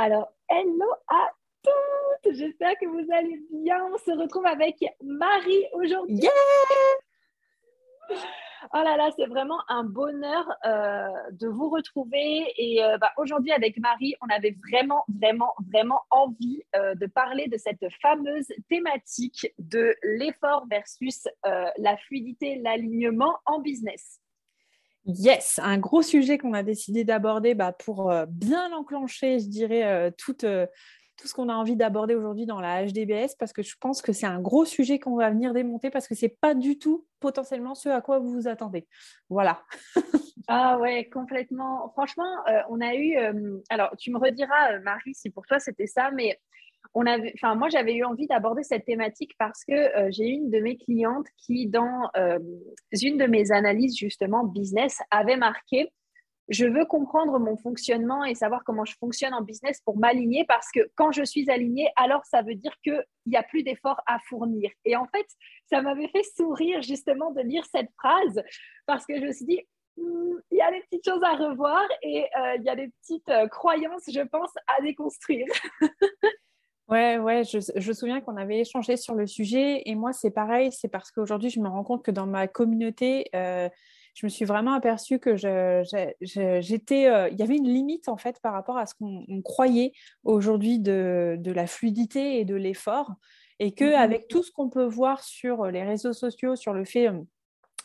Alors, hello à toutes J'espère que vous allez bien. On se retrouve avec Marie aujourd'hui. Oh là là, c'est vraiment un bonheur euh, de vous retrouver. Et euh, bah, aujourd'hui, avec Marie, on avait vraiment, vraiment, vraiment envie euh, de parler de cette fameuse thématique de l'effort versus la fluidité, l'alignement en business. Yes, un gros sujet qu'on a décidé d'aborder bah, pour bien enclencher, je dirais, toute tout ce qu'on a envie d'aborder aujourd'hui dans la HDBS parce que je pense que c'est un gros sujet qu'on va venir démonter parce que c'est pas du tout potentiellement ce à quoi vous vous attendez. Voilà. ah ouais, complètement. Franchement, euh, on a eu. Euh, alors, tu me rediras, euh, Marie, si pour toi c'était ça, mais Enfin, moi, j'avais eu envie d'aborder cette thématique parce que j'ai une de mes clientes qui, dans une de mes analyses justement business, avait marqué je veux comprendre mon fonctionnement et savoir comment je fonctionne en business pour m'aligner parce que quand je suis alignée, alors ça veut dire qu'il n'y a plus d'efforts à fournir. Et en fait, ça m'avait fait sourire justement de lire cette phrase parce que je me suis dit, hmm, il y a des petites choses à revoir et euh, il y a des petites euh, croyances, je pense, à déconstruire. Ouais, ouais, je, je me souviens qu'on avait échangé sur le sujet et moi c'est pareil, c'est parce qu'aujourd'hui je me rends compte que dans ma communauté, euh, je me suis vraiment aperçue que j'étais, euh, il y avait une limite en fait par rapport à ce qu'on croyait aujourd'hui de, la fluidité et de l'effort, et que mmh avec tout ce qu'on peut voir sur les réseaux sociaux, sur le fait euh,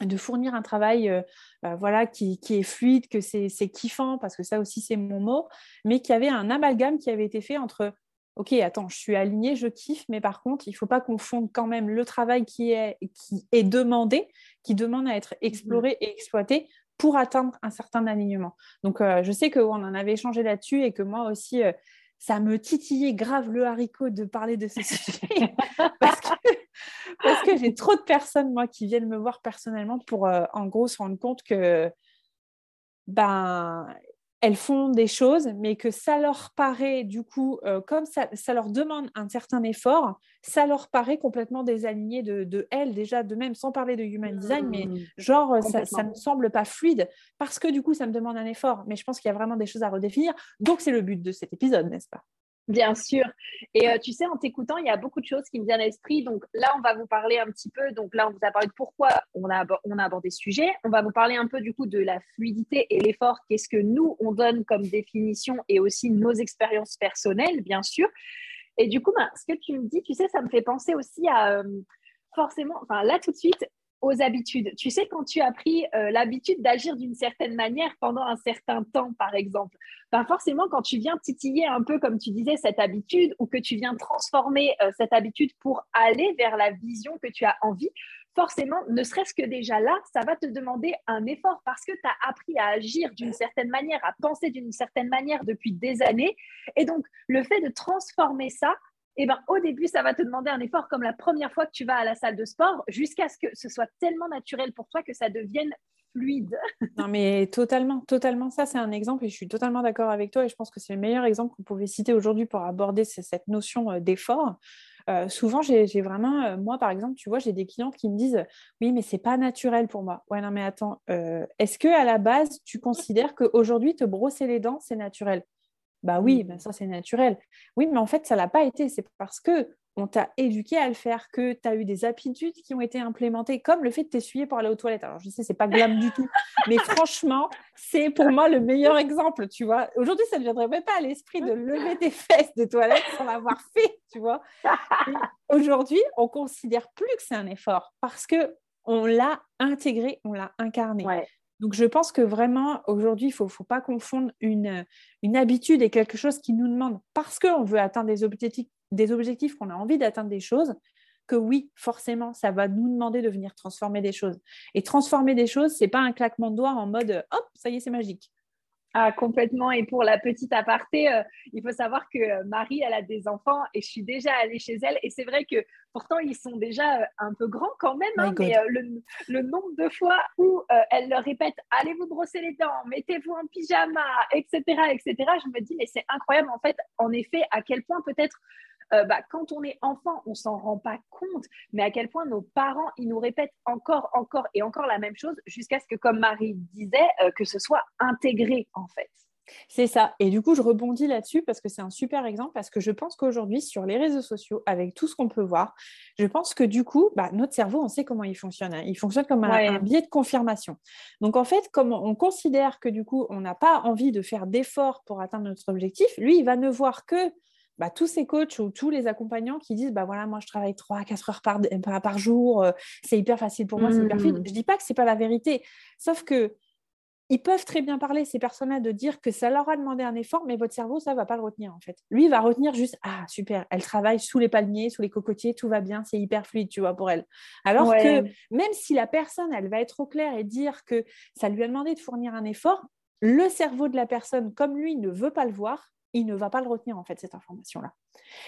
de fournir un travail euh, bah, voilà, qui, est fluide, que c'est kiffant, parce que ça aussi c'est mon mot, mais qu'il y avait un amalgame qui avait été fait entre ok, attends, je suis alignée, je kiffe, mais par contre, il ne faut pas confondre quand même le travail qui est, qui est demandé, qui demande à être exploré mhm. et exploité pour atteindre un certain alignement. Donc, euh, je sais qu'on en avait échangé là-dessus et que moi aussi, euh, ça me titillait grave le haricot de parler de ce sujet parce que, j'ai trop de personnes, moi, qui viennent me voir personnellement pour, euh, en gros, se rendre compte que ben, elles font des choses, mais que ça leur paraît, du coup, euh, comme ça, ça, leur demande un certain effort, ça leur paraît complètement désaligné de, de elles, déjà, de même, sans parler de human design, mais mmh. genre, ça ne me semble pas fluide, parce que du coup, ça me demande un effort. Mais je pense qu'il y a vraiment des choses à redéfinir. Donc, c'est le but de cet épisode, n'est-ce pas? Bien sûr. Et euh, tu sais, en t'écoutant, il y a beaucoup de choses qui me viennent à l'esprit. Donc là, on va vous parler un petit peu. Donc là, on vous a parlé de pourquoi on a, abordé ce sujet. On va vous parler un peu du coup de la fluidité et l'effort. Qu'est-ce que nous, on donne comme définition et aussi nos expériences personnelles, bien sûr. Et du coup, ben, ce que tu me dis, tu sais, ça me fait penser aussi à euh, forcément, enfin là tout de suite, aux habitudes. Tu sais, quand tu as pris euh, l'habitude d'agir d'une certaine manière pendant un certain temps, par exemple, ben forcément, quand tu viens titiller un peu, comme tu disais, cette habitude ou que tu viens transformer euh, cette habitude pour aller vers la vision que tu as envie, forcément, ne serait-ce que déjà là, ça va te demander un effort parce que tu as appris à agir d'une certaine manière, à penser d'une certaine manière depuis des années. Et donc, le fait de transformer ça, eh ben, au début, ça va te demander un effort comme la première fois que tu vas à la salle de sport, jusqu'à ce que ce soit tellement naturel pour toi que ça devienne fluide. non, mais totalement, totalement. Ça, c'est un exemple et je suis totalement d'accord avec toi et je pense que c'est le meilleur exemple qu'on pouvait citer aujourd'hui pour aborder cette notion euh, d'effort. Euh, souvent, j'ai vraiment, euh, moi par exemple, tu vois, j'ai des clientes qui me disent Oui, mais c'est pas naturel pour moi. Ouais, non, mais attends, est-ce que à la base, tu considères qu'aujourd'hui, te brosser les dents, c'est naturel? Bah oui, bah ça c'est naturel. Oui, mais en fait, ça l'a pas été. C'est parce que on t'a éduqué à le faire, que tu as eu des habitudes qui ont été implémentées, comme le fait de t'essuyer pour aller aux toilettes. Alors, je sais, c'est pas glam du tout, mais franchement, c'est pour moi le meilleur exemple, tu vois. Aujourd'hui, ça ne viendrait même pas à l'esprit de lever tes fesses de toilette sans l'avoir fait, tu vois. Aujourd'hui, on considère plus que c'est un effort parce que on l'a intégré, on l'a incarné. Donc, je pense que vraiment, aujourd'hui, il ne faut, pas confondre une, habitude et quelque chose qui nous demande, parce qu'on veut atteindre des objectifs, des objectifs qu'on a envie d'atteindre des choses, que oui, forcément, ça va nous demander de venir transformer des choses. Et transformer des choses, c'est pas un claquement de doigts en mode hop, ça y est, c'est magique. Ah, complètement. Et pour la petite aparté, euh, il faut savoir que euh, Marie, elle a des enfants et je suis déjà allée chez elle. Et c'est vrai que pourtant, ils sont déjà euh, un peu grands quand même. Hein, mais le, nombre de fois où elle leur répète Allez vous brosser les dents, mettez-vous en pyjama, etc., etc., je me dis Mais c'est incroyable, en fait, en effet, à quel point peut-être euh, bah, quand on est enfant, on s'en rend pas compte, mais à quel point nos parents, ils nous répètent encore, encore et encore la même chose jusqu'à ce que, comme Marie disait, euh, que ce soit intégré en fait. C'est ça. Et du coup, je rebondis là-dessus parce que c'est un super exemple, parce que je pense qu'aujourd'hui, sur les réseaux sociaux, avec tout ce qu'on peut voir, je pense que du coup, bah, notre cerveau, on sait comment il fonctionne. Hein. Il fonctionne comme un, un, biais de confirmation. Donc, en fait, comme on considère que du coup, on n'a pas envie de faire d'efforts pour atteindre notre objectif, lui, il va ne voir que bah, tous ces coachs ou tous les accompagnants qui disent bah voilà moi je travaille 3 à 4 heures par, par, jour, euh, c'est hyper facile pour moi, c'est hyper fluide. Mmh. Je dis pas que c'est pas la vérité, sauf que ils peuvent très bien parler ces personnes-là de dire que ça leur a demandé un effort, mais votre cerveau ça va pas le retenir en fait. Lui il va retenir juste ah super, elle travaille sous les palmiers, sous les cocotiers, tout va bien, c'est hyper fluide tu vois pour elle. Alors que même si la personne elle va être au clair et dire que ça lui a demandé de fournir un effort, le cerveau de la personne comme lui ne veut pas le voir, il ne va pas le retenir, en fait, cette information-là.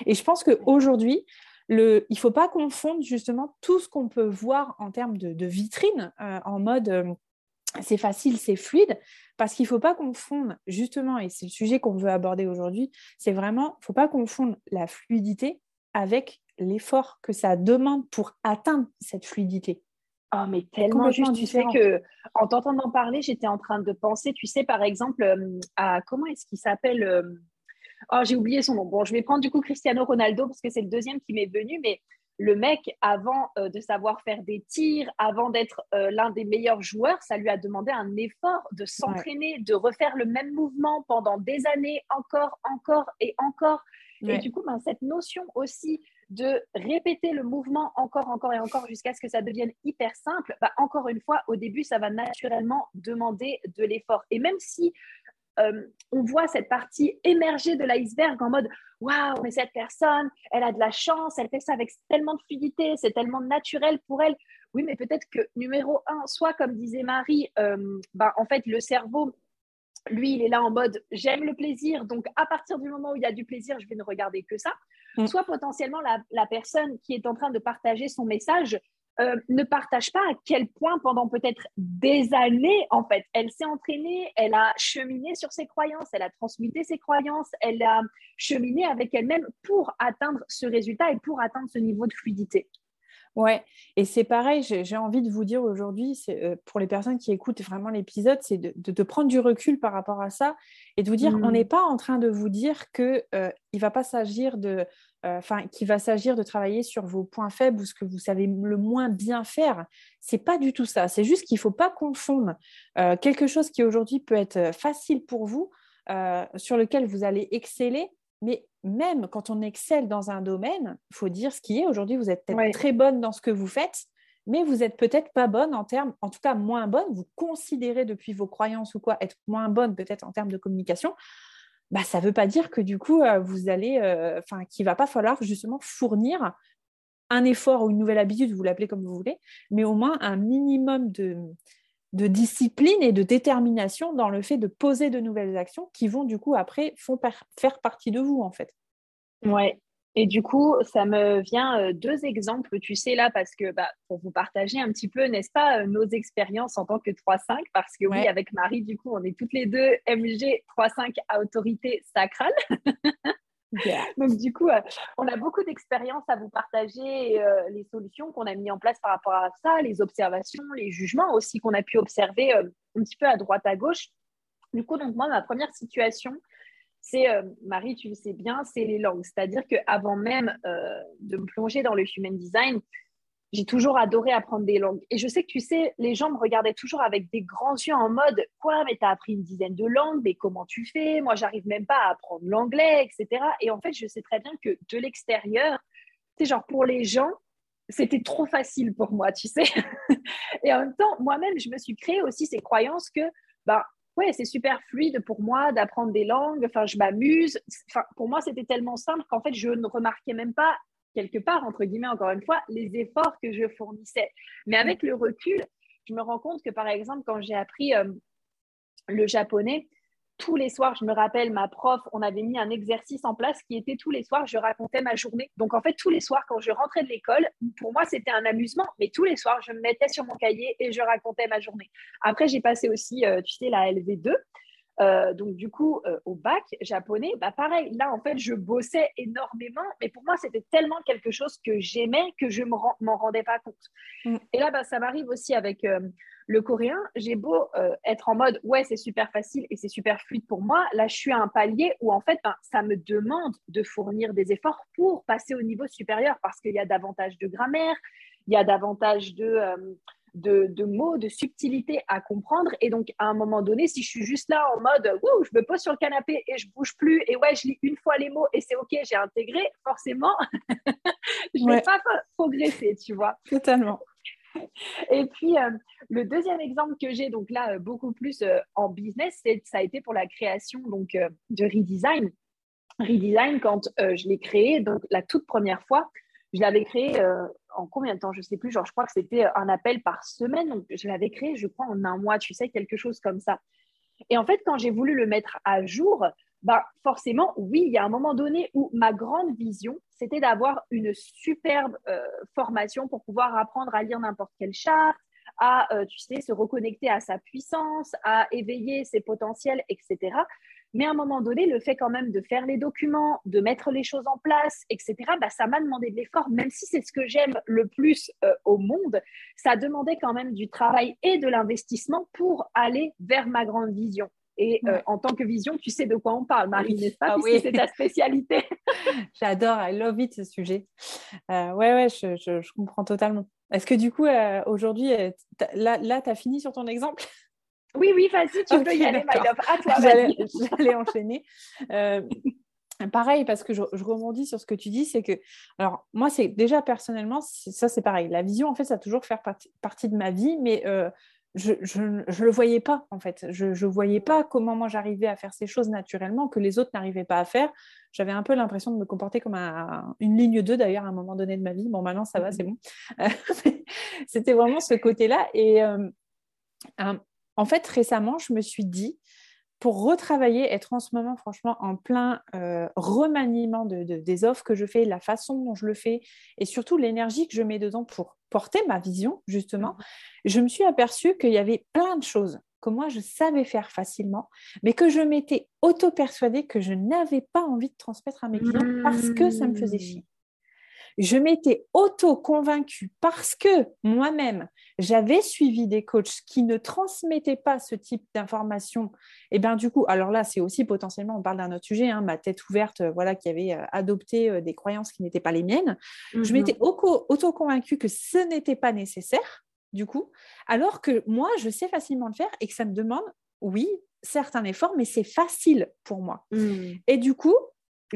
Et je pense qu'aujourd'hui, le, il ne faut pas confondre justement tout ce qu'on peut voir en termes de, vitrine, euh, en mode euh, c'est facile, c'est fluide, parce qu'il ne faut pas confondre justement, et c'est le sujet qu'on veut aborder aujourd'hui, c'est vraiment, il ne faut pas confondre la fluidité avec l'effort que ça demande pour atteindre cette fluidité. Oh, mais tellement juste, tu sais que en t'entendant parler, j'étais en train de penser, tu sais, par exemple, euh, à comment est-ce qu'il s'appelle Oh, j'ai oublié son nom. Bon, je vais prendre du coup Cristiano Ronaldo parce que c'est le deuxième qui m'est venu, mais le mec, avant euh, de savoir faire des tirs, avant d'être euh, l'un des meilleurs joueurs, ça lui a demandé un effort de s'entraîner, de refaire le même mouvement pendant des années, encore, encore et encore. Et du coup, ben, cette notion aussi de répéter le mouvement encore, encore et encore jusqu'à ce que ça devienne hyper simple, bah, encore une fois, au début, ça va naturellement demander de l'effort. Et même si euh, on voit cette partie émerger de l'iceberg en mode waouh, mais cette personne, elle a de la chance, elle fait ça avec tellement de fluidité, c'est tellement naturel pour elle. Oui, mais peut-être que numéro un, soit comme disait Marie, euh, bah, en fait, le cerveau, lui, il est là en mode j'aime le plaisir, donc à partir du moment où il y a du plaisir, je vais ne regarder que ça. Mm. Soit potentiellement la, personne qui est en train de partager son message euh, ne partage pas à quel point pendant peut-être des années, en fait, elle s'est entraînée, elle a cheminé sur ses croyances, elle a transmuté ses croyances, elle a cheminé avec elle-même pour atteindre ce résultat et pour atteindre ce niveau de fluidité. Ouais, et c'est pareil, j'ai envie de vous dire aujourd'hui, euh, pour les personnes qui écoutent vraiment l'épisode, c'est de, prendre du recul par rapport à ça et de vous dire, on mmh. n'est pas en train de vous dire qu'il euh, ne va pas s'agir de enfin, qui va s'agir de travailler sur vos points faibles ou ce que vous savez le moins bien faire. C'est pas du tout ça. C'est juste qu'il ne faut pas confondre euh, quelque chose qui aujourd'hui peut être facile pour vous, euh, sur lequel vous allez exceller, mais même quand on excelle dans un domaine, il faut dire ce qui est. Aujourd'hui, vous êtes peut-être très bonne dans ce que vous faites, mais vous n'êtes peut-être pas bonne en termes, en tout cas moins bonne. Vous considérez depuis vos croyances ou quoi être moins bonne peut-être en termes de communication bah, ça ne veut pas dire que du coup, euh, vous allez, euh, enfin, qu'il ne va pas falloir justement fournir un effort ou une nouvelle habitude, vous l'appelez comme vous voulez, mais au moins un minimum de, discipline et de détermination dans le fait de poser de nouvelles actions qui vont du coup après faire partie de vous en fait. Ouais, et du coup, ça me vient euh, deux exemples, tu sais, là, parce que bah, pour vous partager un petit peu, n'est-ce pas, euh, nos expériences en tant que 3-5, parce que oui, avec Marie, du coup, on est toutes les deux MG 3-5 à autorité sacrale. Donc, du coup, euh, on a beaucoup d'expériences à vous partager, les solutions qu'on a mis en place par rapport à ça, les observations, les jugements aussi qu'on a pu observer un petit peu à droite, à gauche. Du coup, donc, moi, ma première situation, c'est, euh, Marie, tu le sais bien, c'est les langues. C'est-à-dire qu'avant même euh, de me plonger dans le human design, j'ai toujours adoré apprendre des langues. Et je sais que tu sais, les gens me regardaient toujours avec des grands yeux en mode Quoi, mais tu as appris une dizaine de langues, mais comment tu fais? Moi, j'arrive même pas à apprendre l'anglais, etc. Et en fait, je sais très bien que de l'extérieur, c'est genre pour les gens, c'était trop facile pour moi, tu sais. et en même temps, moi-même, je me suis créé aussi ces croyances que ben, ouais, c'est super fluide pour moi d'apprendre des langues. Enfin, je m'amuse. Enfin, pour moi, c'était tellement simple qu'en fait, je ne remarquais même pas quelque part, entre guillemets, encore une fois, les efforts que je fournissais. Mais avec le recul, je me rends compte que, par exemple, quand j'ai appris euh, le japonais, tous les soirs, je me rappelle, ma prof, on avait mis un exercice en place qui était tous les soirs, je racontais ma journée. Donc, en fait, tous les soirs, quand je rentrais de l'école, pour moi, c'était un amusement, mais tous les soirs, je me mettais sur mon cahier et je racontais ma journée. Après, j'ai passé aussi, euh, tu sais, la LV2. Euh, donc, du coup, euh, au bac japonais, bah, pareil, là, en fait, je bossais énormément, mais pour moi, c'était tellement quelque chose que j'aimais que je ne m'en rendais pas compte. Mm. Et là, bah, ça m'arrive aussi avec euh, le coréen. J'ai beau être en mode, ouais, c'est super facile et c'est super fluide pour moi. Là, je suis à un palier où, en fait, ben, ça me demande de fournir des efforts pour passer au niveau supérieur parce qu'il y a davantage de grammaire, il y a davantage de de, mots, de subtilité à comprendre. Et donc, à un moment donné, si je suis juste là en mode, je me pose sur le canapé et je bouge plus, et ouais, je lis une fois les mots et c'est OK, j'ai intégré, forcément, je ne vais pas progresser, tu vois. Totalement. Et puis, euh, le deuxième exemple que j'ai, donc là, euh, beaucoup plus euh, en business, ça a été pour la création donc, de Redesign. Redesign, quand je l'ai créé, donc la toute première fois, je l'avais créé en combien de temps? Je ne sais plus. Genre, je crois que c'était un appel par semaine. Donc, je l'avais créé, je crois, en un mois, tu sais, quelque chose comme ça. Et en fait, quand j'ai voulu le mettre à jour, bah, forcément, oui, il y a un moment donné où ma grande vision, c'était d'avoir une superbe euh, formation pour pouvoir apprendre à lire n'importe quelle charte, à, euh, tu sais, se reconnecter à sa puissance, à éveiller ses potentiels, etc. Mais à un moment donné, le fait quand même de faire les documents, de mettre les choses en place, etc., bah, ça m'a demandé de l'effort, même si c'est ce que j'aime le plus euh, au monde, ça demandait quand même du travail et de l'investissement pour aller vers ma grande vision. Et euh, en tant que vision, tu sais de quoi on parle, Marie, n'est-ce pas ah Puisque c'est ta spécialité. J'adore, I love it ce sujet. Euh, ouais, ouais, je, je, comprends totalement. Est-ce que du coup, euh, aujourd'hui, là, là tu as fini sur ton exemple? Oui, oui, vas-y, tu peux y aller, my love. À toi, J'allais enchaîner. Euh, pareil, parce que je, rebondis sur ce que tu dis, c'est que, alors moi, c'est déjà personnellement, ça c'est pareil. La vision, en fait, ça a toujours fait partie, de ma vie, mais euh, je ne le voyais pas, en fait. Je ne voyais pas comment moi j'arrivais à faire ces choses naturellement, que les autres n'arrivaient pas à faire. J'avais un peu l'impression de me comporter comme une ligne 2, d'ailleurs, à un moment donné de ma vie. Bon, maintenant, ça va, c'est bon. C'était vraiment ce côté-là. Et euh, en fait, récemment, je me suis dit, pour retravailler, être en ce moment, franchement, en plein euh, remaniement des offres que je fais, la façon dont je le fais, et surtout l'énergie que je mets dedans pour porter ma vision, justement, mmh. je me suis aperçue qu'il y avait plein de choses que moi, je savais faire facilement, mais que je m'étais auto-persuadée que je n'avais pas envie de transmettre à mes clients parce que ça me faisait chier je m'étais auto-convaincue parce que moi-même, j'avais suivi des coachs qui ne transmettaient pas ce type d'informations. Et bien du coup, alors là, c'est aussi potentiellement, on parle d'un autre sujet, hein, ma tête ouverte, euh, voilà, qui avait euh, adopté euh, des croyances qui n'étaient pas les miennes. Je mhm. m'étais auto-convaincue que ce n'était pas nécessaire, du coup, alors que moi, je sais facilement le faire et que ça me demande, oui, certes un effort, mais c'est facile pour moi. Mhm. Et du coup,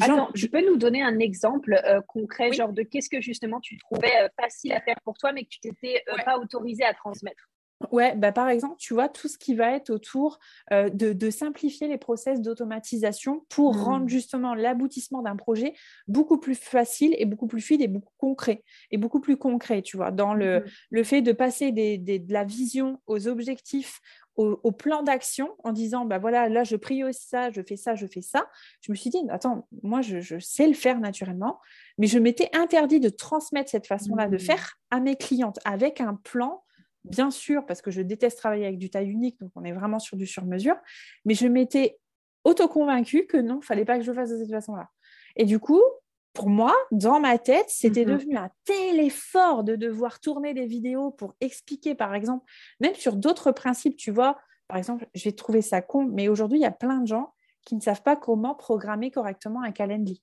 Attends, tu peux nous donner un exemple euh, concret, genre de qu'est-ce que justement tu trouvais euh, facile à faire pour toi, mais que tu n'étais euh, pas autorisé à transmettre? Ouais, bah par exemple, tu vois, tout ce qui va être autour de, simplifier les process d'automatisation pour mmh. rendre justement l'aboutissement d'un projet beaucoup plus facile et beaucoup plus fluide et beaucoup concret. Et beaucoup plus concret, tu vois, dans le, mmh. le fait de passer de la vision aux objectifs, au, plan d'action en disant bah voilà là je priorise ça je fais ça je fais ça je me suis dit attends moi je, sais le faire naturellement mais je m'étais interdit de transmettre cette façon là de mmh. faire à mes clientes avec un plan bien sûr parce que je déteste travailler avec du taille unique donc on est vraiment sur du sur mesure mais je m'étais auto-convaincue que non, il fallait pas que je le fasse de cette façon-là. Et du coup, pour moi, dans ma tête, c'était mhm. devenu un tel effort de devoir tourner des vidéos pour expliquer, par exemple, même sur d'autres principes, tu vois, par exemple, je vais trouver ça con, mais aujourd'hui, il y a plein de gens qui ne savent pas comment programmer correctement un calendrier.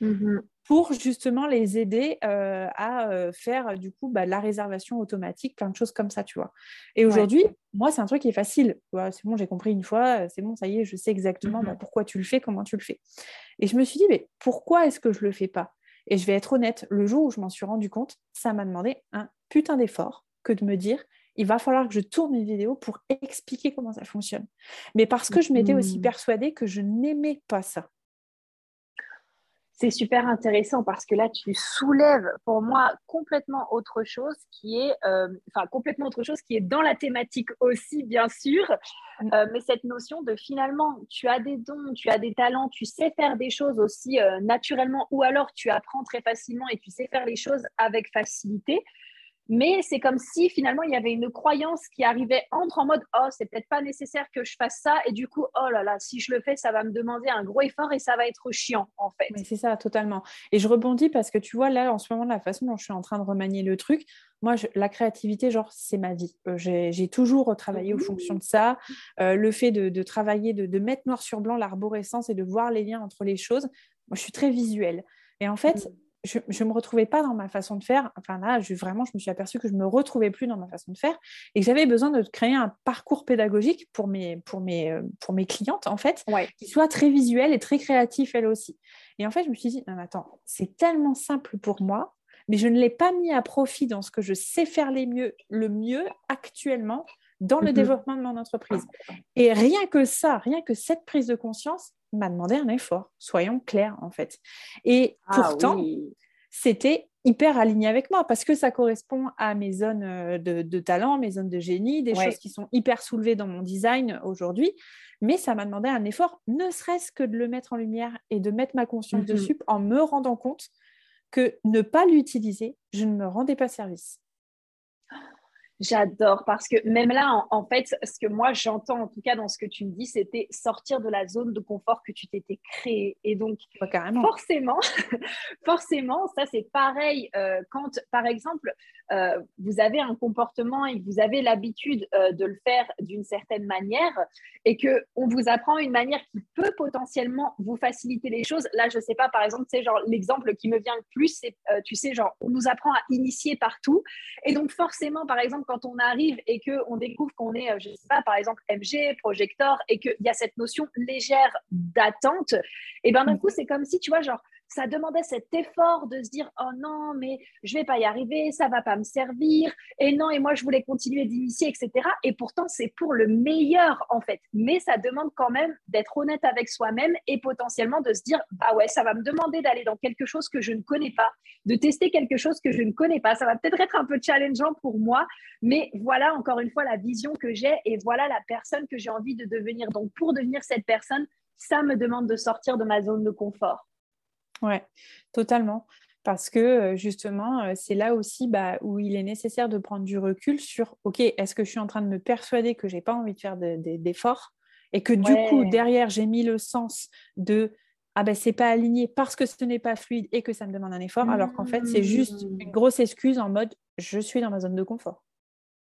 Mhm. Pour justement les aider euh, à euh, faire du coup bah, la réservation automatique, plein de choses comme ça, tu vois. Et aujourd'hui, moi, c'est un truc qui est facile. c'est bon, j'ai compris une fois, c'est bon, ça y est, je sais exactement bah, mhm. pourquoi tu le fais, comment tu le fais. Et je me suis dit, mais pourquoi est-ce que je le fais pas? Et je vais être honnête, le jour où je m'en suis rendu compte, ça m'a demandé un putain d'effort que de me dire, il va falloir que je tourne une vidéo pour expliquer comment ça fonctionne. Mais parce que je m'étais aussi mmh. persuadée que je n'aimais pas ça. C'est super intéressant parce que là, tu soulèves pour moi complètement autre chose qui est, euh, enfin, complètement autre chose qui est dans la thématique aussi, bien sûr, mm. euh, mais cette notion de finalement, tu as des dons, tu as des talents, tu sais faire des choses aussi euh, naturellement ou alors tu apprends très facilement et tu sais faire les choses avec facilité. Mais c'est comme si finalement il y avait une croyance qui arrivait entre en mode oh c'est peut-être pas nécessaire que je fasse ça et du coup oh là là si je le fais ça va me demander un gros effort et ça va être chiant en fait. Mais c'est ça totalement. Et je rebondis parce que tu vois là en ce moment la façon dont je suis en train de remanier le truc, moi la créativité genre c'est ma vie. Euh, j'ai toujours travaillé aux fonctions de ça, euh, le fait de, travailler de, mettre noir sur blanc l'arborescence et de voir les liens entre les choses. Moi je suis très visuelle et en fait mmh je ne me retrouvais pas dans ma façon de faire. Enfin là, je, vraiment, je me suis aperçue que je ne me retrouvais plus dans ma façon de faire et que j'avais besoin de créer un parcours pédagogique pour mes, pour mes, euh, pour mes clientes, en fait, qui soit très visuel et très créatif, elle aussi. Et en fait, je me suis dit, non, attends, c'est tellement simple pour moi, mais je ne l'ai pas mis à profit dans ce que je sais faire les mieux, le mieux actuellement dans le mhm. développement de mon entreprise. Et rien que ça, rien que cette prise de conscience m'a demandé un effort, soyons clairs en fait. Et ah pourtant, c'était hyper aligné avec moi parce que ça correspond à mes zones euh, de, talent, mes zones de génie, des choses qui sont hyper soulevées dans mon design aujourd'hui. Mais ça m'a demandé un effort, ne serait-ce que de le mettre en lumière et de mettre ma conscience mhm. dessus en me rendant compte que ne pas l'utiliser, je ne me rendais pas service. J'adore parce que même là, en, fait, ce que moi j'entends en tout cas dans ce que tu me dis, c'était sortir de la zone de confort que tu t'étais créé. Et donc, forcément, forcément, ça c'est pareil euh, quand, par exemple, euh, vous avez un comportement et que vous avez l'habitude euh, de le faire d'une certaine manière et que on vous apprend une manière qui peut potentiellement vous faciliter les choses. Là, je sais pas, par exemple, c'est genre l'exemple qui me vient le plus, c'est, tu sais, genre on nous apprend à initier partout et donc forcément, par exemple, quand on arrive et que on découvre qu'on est, je sais pas, par exemple, MG, projecteur et qu'il y a cette notion légère d'attente, et ben d'un mmh. coup, c'est comme si, tu vois, genre ça demandait cet effort de se dire oh non mais je vais pas y arriver ça va pas me servir et non et moi je voulais continuer d'initier etc et pourtant c'est pour le meilleur en fait. Mais ça demande quand même d'être honnête avec soi-même et potentiellement de se dire bah ouais ça va me demander d'aller dans quelque chose que je ne connais pas de tester quelque chose que je ne connais pas. Ça va peut-être être un peu challengeant pour moi mais voilà encore une fois la vision que j'ai et voilà la personne que j'ai envie de devenir. Donc pour devenir cette personne ça me demande de sortir de ma zone de confort Ouais, totalement. Parce que euh, justement, euh, c'est là aussi bah, où il est nécessaire de prendre du recul sur, OK, est-ce que je suis en train de me persuader que je n'ai pas envie de faire d'efforts et que du coup, derrière, j'ai mis le sens de, ah ben, c'est pas aligné parce que ce n'est pas fluide et que ça me demande un effort, alors qu'en fait, c'est juste une mmh. grosse excuse en mode, je suis dans ma zone de confort.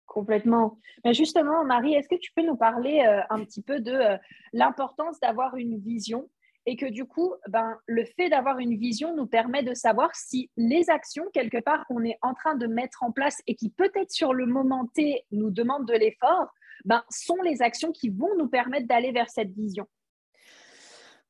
Complètement. Mais justement, Marie, est-ce que tu peux nous parler euh, un petit peu de l'importance d'avoir une vision et que du coup, ben, le fait d'avoir une vision nous permet de savoir si les actions, quelque part, qu'on est en train de mettre en place et qui peut-être sur le moment T nous demandent de l'effort, ben, sont les actions qui vont nous permettre d'aller vers cette vision.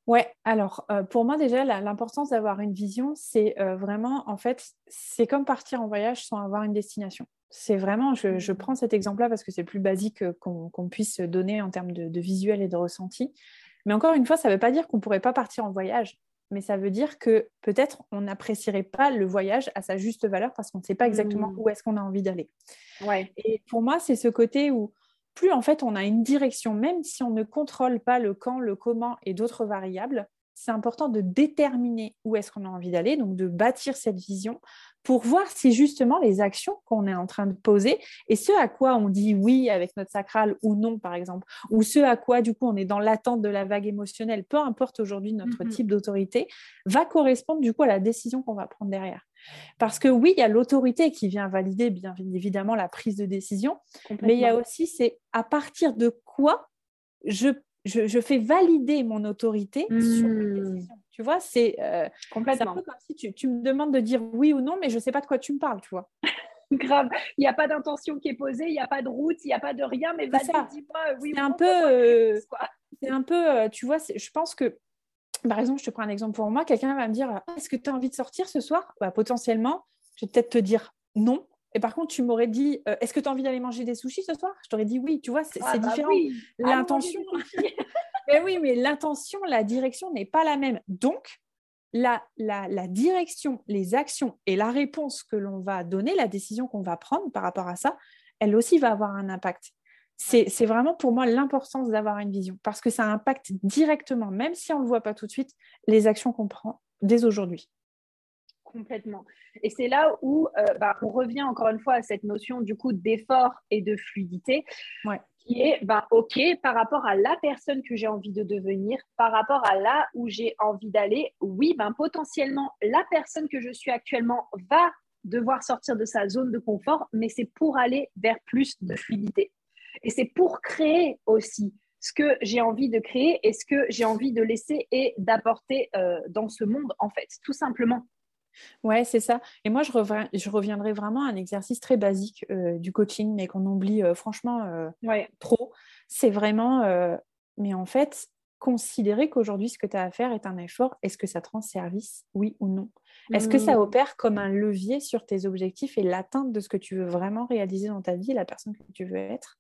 Ouais, alors euh, pour moi déjà, l'importance d'avoir une vision, c'est euh, vraiment, en fait, c'est comme partir en voyage sans avoir une destination. C'est vraiment, je, prends cet exemple-là parce que c'est le plus basique euh, qu'on puisse donner en termes de, de, visuel et de ressenti. Mais encore une fois, ça ne veut pas dire qu'on ne pourrait pas partir en voyage, mais ça veut dire que peut-être on n'apprécierait pas le voyage à sa juste valeur parce qu'on ne sait pas exactement mmh. où est-ce qu'on a envie d'aller. Ouais. Et pour moi, c'est ce côté où plus en fait on a une direction, même si on ne contrôle pas le quand, le comment et d'autres variables, c'est important de déterminer où est-ce qu'on a envie d'aller, donc de bâtir cette vision pour voir si justement les actions qu'on est en train de poser et ce à quoi on dit oui avec notre sacral ou non, par exemple, ou ce à quoi du coup on est dans l'attente de la vague émotionnelle, peu importe aujourd'hui notre mm-hmm. type d'autorité, va correspondre du coup à la décision qu'on va prendre derrière. Parce que oui, il y a l'autorité qui vient valider bien évidemment la prise de décision, mais il y a aussi c'est à partir de quoi je je, fais valider mon autorité sur mes mmh. décisions. Tu vois, c'est euh, complètement un peu comme si tu, me demandes de dire oui ou non, mais je ne sais pas de quoi tu me parles, tu vois. Grave, il n'y a pas d'intention qui est posée, il n'y a pas de route, il n'y a pas de rien, mais vas-y, dis-moi oui C'est un, peu, euh, c'est un peu, euh, tu vois, je pense que, par exemple, je te prends un exemple pour moi, quelqu'un va me dire, ah, est-ce que tu as envie de sortir ce soir? Bah, Potentiellement, je vais peut-être te dire non, et par contre, tu m'aurais dit, euh, est-ce que tu as envie d'aller manger des sushis ce soir? Je t'aurais dit oui, tu vois, c'est ah bah différent. L'intention, mais oui, mais l'intention, la direction n'est pas la même. Donc, la, la, direction, les actions et la réponse que l'on va donner, la décision qu'on va prendre par rapport à ça, elle aussi va avoir un impact. C'est vraiment pour moi l'importance d'avoir une vision parce que ça impacte directement, même si on ne le voit pas tout de suite, les actions qu'on prend dès aujourd'hui. Complètement. Et c'est là où euh, bah, on revient encore une fois à cette notion du coup d'effort et de fluidité, qui est bah, OK par rapport à la personne que j'ai envie de devenir, par rapport à là où j'ai envie d'aller. Oui, ben, potentiellement, la personne que je suis actuellement va devoir sortir de sa zone de confort, mais c'est pour aller vers plus de fluidité. Et c'est pour créer aussi ce que j'ai envie de créer et ce que j'ai envie de laisser et d'apporter euh, dans ce monde, en fait, tout simplement. Ouais, c'est ça. Et moi, je, je, reviendrai vraiment à un exercice très basique euh, du coaching, mais qu'on oublie euh, franchement euh, trop. C'est vraiment, mais en fait, considérer qu'aujourd'hui, ce que tu as à faire est un effort. Est-ce que ça te rend service, oui ou non? Est-ce que ça mmh. opère comme un levier sur tes objectifs et l'atteinte de ce que tu veux vraiment réaliser dans ta vie, la personne que tu veux être?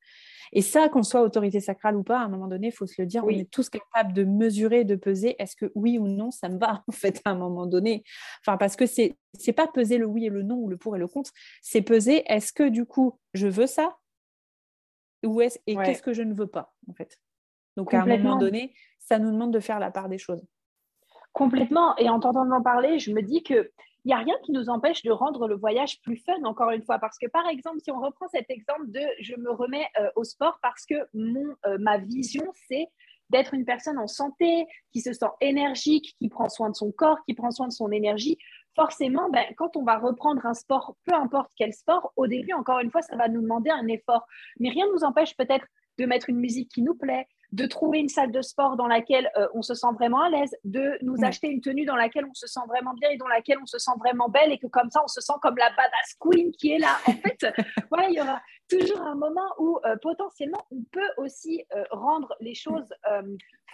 Et ça, qu'on soit autorité sacrale ou pas, à un moment donné, il faut se le dire, on est tous capables de mesurer, de peser, est-ce que oui ou non, ça me va, en fait, à un moment donné? Enfin, parce que c'est n'est pas peser le oui et le non, ou le pour et le contre, c'est peser, est-ce que du coup, je veux ça? Ou est et qu'est-ce que je ne veux pas, en fait? Donc, à un moment donné, ça nous demande de faire la part des choses. Complètement. Et en t'entendant parler, je me dis que il n'y a rien qui nous empêche de rendre le voyage plus fun, encore une fois. Parce que, par exemple, si on reprend cet exemple de je me remets euh, au sport parce que euh, ma vision, c'est d'être une personne en santé, qui se sent énergique, qui prend soin de son corps, qui prend soin de son énergie. Forcément, ben, quand on va reprendre un sport, peu importe quel sport, au début, encore une fois, ça va nous demander un effort. Mais rien ne nous empêche peut-être de mettre une musique qui nous plaît, de trouver une salle de sport dans laquelle euh, on se sent vraiment à l'aise, de nous acheter une tenue dans laquelle on se sent vraiment bien et dans laquelle on se sent vraiment belle et que comme ça on se sent comme la badass queen qui est là. En fait, voilà, il y aura toujours un moment où euh, potentiellement on peut aussi euh, rendre les choses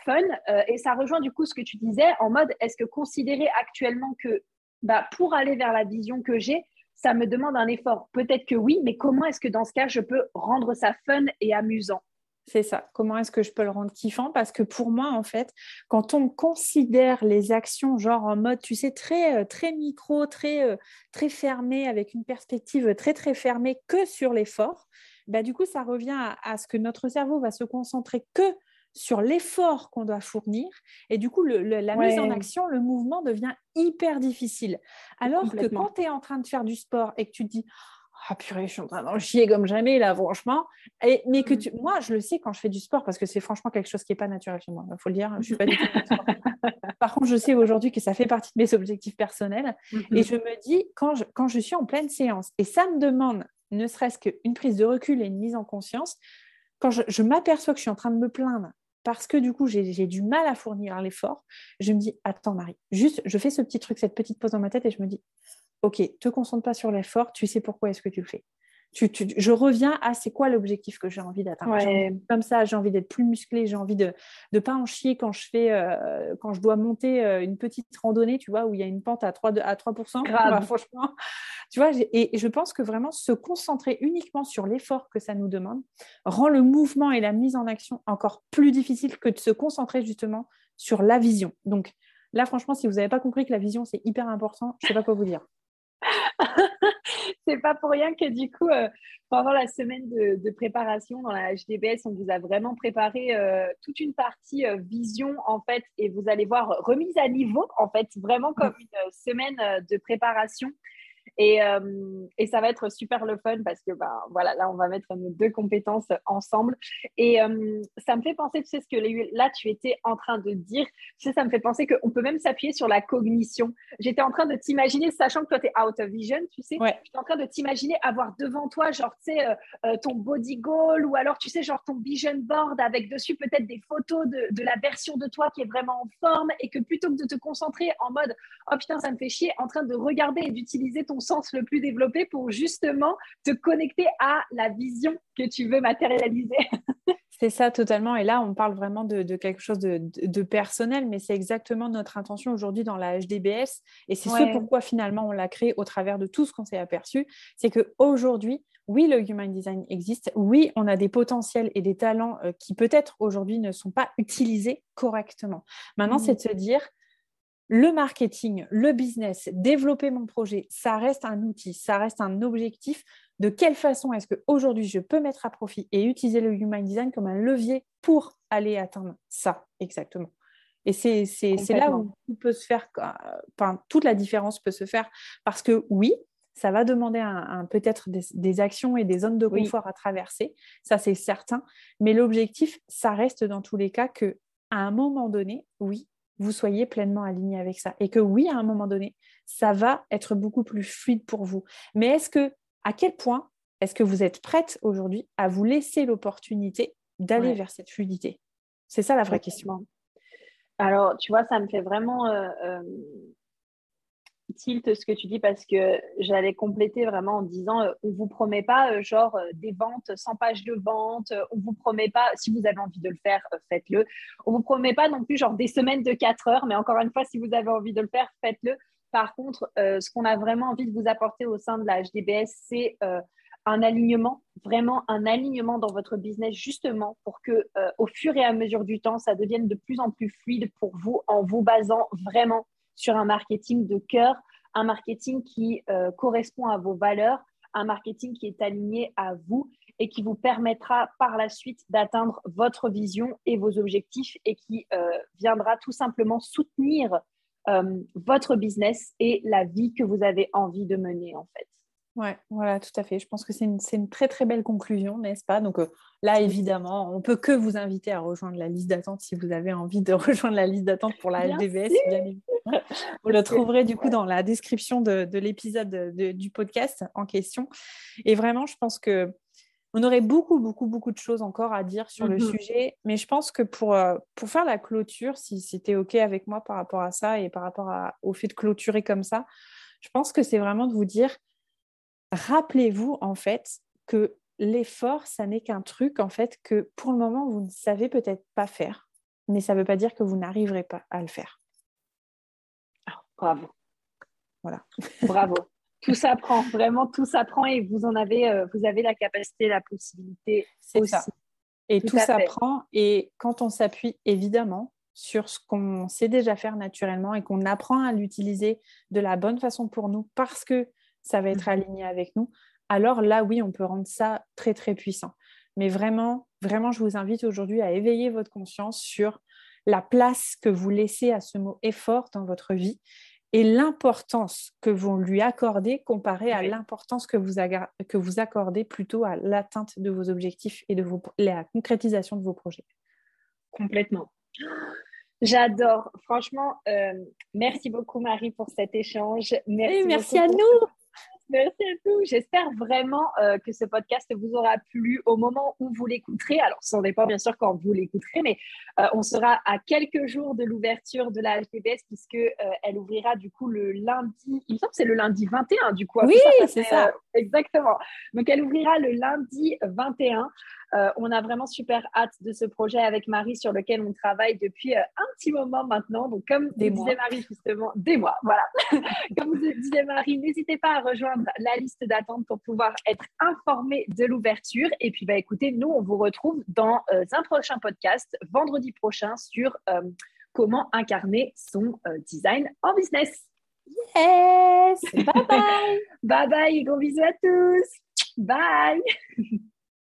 fun et ça rejoint du coup ce que tu disais en mode est-ce que considérer actuellement que bah, pour aller vers la vision que j'ai, ça me demande un effort? Peut-être que oui, mais comment est-ce que dans ce cas, je peux rendre ça fun et amusant? C'est ça. Comment est-ce que je peux le rendre kiffant? Parce que pour moi, en fait, quand on considère les actions genre en mode, tu sais, très, euh, très micro, très, euh, très fermé, avec une perspective très, très fermée que sur l'effort, bah, du coup, ça revient à, ce que notre cerveau va se concentrer que sur l'effort qu'on doit fournir. Et du coup, la mise en action, le mouvement devient hyper difficile. Alors que quand tu es en train de faire du sport et que tu te dis, ah purée, je suis en train d'en chier comme jamais là, franchement. Et, mais que tu, moi, je le sais quand je fais du sport parce que c'est franchement quelque chose qui n'est pas naturel chez moi. Il faut le dire, je suis pas du tout. Par contre, je sais aujourd'hui que ça fait partie de mes objectifs personnels. Et mhm. je me dis, quand je, quand je suis en pleine séance, et ça me demande ne serait-ce qu'une prise de recul et une mise en conscience, quand je, je m'aperçois que je suis en train de me plaindre parce que du coup, j'ai du mal à fournir l'effort, je me dis, attends Marie, juste, je fais ce petit truc, cette petite pause dans ma tête et je me dis, ok, te concentre pas sur l'effort, tu sais pourquoi est-ce que tu le fais je reviens à c'est quoi l'objectif que j'ai envie d'atteindre. Comme ça, j'ai envie d'être plus musclé, j'ai envie de ne pas en chier quand je fais euh, quand je dois monter euh, une petite randonnée, tu vois, où il y a une pente à 3, à 3%. Bah, franchement, tu vois, et je pense que vraiment se concentrer uniquement sur l'effort que ça nous demande rend le mouvement et la mise en action encore plus difficile que de se concentrer justement sur la vision. Donc là, franchement, si vous n'avez pas compris que la vision, c'est hyper important, je ne sais pas quoi vous dire. c'est pas pour rien que du coup, euh, pendant la semaine de, préparation dans la HDBS, on vous a vraiment préparé euh, toute une partie euh, vision en fait, et vous allez voir remise à niveau en fait, vraiment comme une semaine de préparation et, euh, et, ça va être super le fun parce que bah, voilà, là, on va mettre nos deux compétences ensemble. Et euh, ça me fait penser, tu sais, ce que là, tu étais en train de dire, tu sais, ça me fait penser qu'on peut même s'appuyer sur la cognition. J'étais en train de t'imaginer, sachant que toi, tu es out of vision, tu sais, ouais. j'étais en train de t'imaginer avoir devant toi, genre, tu sais, euh, ton body goal ou alors, tu sais, genre ton vision board avec dessus peut-être des photos de, de la version de toi qui est vraiment en forme et que plutôt que de te concentrer en mode, oh putain, ça me fait chier, en train de regarder et d'utiliser ton sens le plus développé pour justement te connecter à la vision que tu veux matérialiser. C'est ça totalement. Et là, on parle vraiment de, quelque chose de, personnel, mais c'est exactement notre intention aujourd'hui dans la HDBS. Et c'est ce pourquoi finalement on l'a créé au travers de tout ce qu'on s'est aperçu. C'est qu'aujourd'hui, oui, le Human Design existe. Oui, on a des potentiels et des talents euh, qui peut-être aujourd'hui ne sont pas utilisés correctement. Maintenant, mmh. c'est de se dire, le marketing, le business, développer mon projet, ça reste un outil, ça reste un objectif. De quelle façon est-ce qu'aujourd'hui je peux mettre à profit et utiliser le Human Design comme un levier pour aller atteindre ça exactement? Et c'est là où tout peut se faire, enfin, toute la différence peut se faire parce que oui, ça va demander peut-être des, actions et des zones de confort à traverser, ça c'est certain, mais l'objectif, ça reste dans tous les cas que à un moment donné, oui, vous soyez pleinement aligné avec ça. Et que oui, à un moment donné, ça va être beaucoup plus fluide pour vous. Mais est-ce que, à quel point est-ce que vous êtes prête aujourd'hui à vous laisser l'opportunité d'aller vers cette fluidité? C'est ça la vraie question. Alors, tu vois, ça me fait vraiment euh, euh, tilt ce que tu dis parce que j'allais compléter vraiment en disant euh, on vous promet pas euh, genre euh, des ventes 100 pages de vente, on vous promet pas si vous avez envie de le faire, faites-le. On vous promet pas non plus genre des semaines de 4 heures, mais encore une fois si vous avez envie de le faire, faites-le. Par contre, ce qu'on a vraiment envie de vous apporter au sein de la HDBS, c'est un alignement, vraiment un alignement dans votre business justement pour que au fur et à mesure du temps, ça devienne de plus en plus fluide pour vous en vous basant vraiment sur un marketing de cœur, un marketing qui euh, correspond à vos valeurs, un marketing qui est aligné à vous et qui vous permettra par la suite d'atteindre votre vision et vos objectifs et qui euh, viendra tout simplement soutenir euh, votre business et la vie que vous avez envie de mener en fait. Oui, voilà, tout à fait. Je pense que c'est une, très très belle conclusion, n'est-ce pas? Donc là, évidemment, on peut que vous inviter à rejoindre la liste d'attente si vous avez envie de rejoindre la liste d'attente pour la LDVS, bien évidemment. Vous le trouverez du coup dans la description de, l'épisode du podcast en question. Et vraiment, je pense que on aurait beaucoup, beaucoup, beaucoup de choses encore à dire sur le mm-hmm. sujet. Mais je pense que pour, euh, pour faire la clôture, si c'était OK avec moi par rapport à ça et par rapport au fait de clôturer comme ça, je pense que c'est vraiment de vous dire, rappelez-vous en fait que l'effort, ça n'est qu'un truc en fait que pour le moment, vous ne savez peut-être pas faire. Mais ça ne veut pas dire que vous n'arriverez pas à le faire. Bravo. Voilà. Bravo. tout s'apprend, vraiment tout s'apprend et vous en avez, euh, vous avez la capacité, la possibilité. C'est ça. Et tout, s'apprend et quand on s'appuie évidemment sur ce qu'on sait déjà faire naturellement et qu'on apprend à l'utiliser de la bonne façon pour nous parce que ça va être mhm. aligné avec nous, alors là oui, on peut rendre ça très très puissant. Mais vraiment, vraiment, je vous invite aujourd'hui à éveiller votre conscience sur la place que vous laissez à ce mot effort dans votre vie et l'importance que vous lui accordez comparé à l'importance que vous, que vous accordez plutôt à l'atteinte de vos objectifs et de vos, la concrétisation de vos projets. Complètement. J'adore. Franchement, euh, merci beaucoup Marie pour cet échange. Merci, merci à nous. Merci à tous. J'espère vraiment euh, que ce podcast vous aura plu au moment où vous l'écouterez. Alors, ce n'est pas bien sûr quand vous l'écouterez, mais euh, on sera à quelques jours de l'ouverture de la HTBS puisque euh, elle ouvrira du coup le lundi. Il me semble que c'est le lundi 21 du coup. Oui, c'est ça. exactement. Donc, elle ouvrira le lundi 21. Euh, on a vraiment super hâte de ce projet avec Marie sur lequel on travaille depuis euh, un petit moment maintenant. Donc, comme disait Marie, justement, des mois, voilà. comme vous disait Marie, n'hésitez pas à rejoindre la liste d'attente pour pouvoir être informé de l'ouverture. Et puis, bah, écoutez, nous, on vous retrouve dans euh, un prochain podcast vendredi prochain sur comment incarner son design en business. Yes! Bye bye! bye bye, gros bisous à tous! Bye!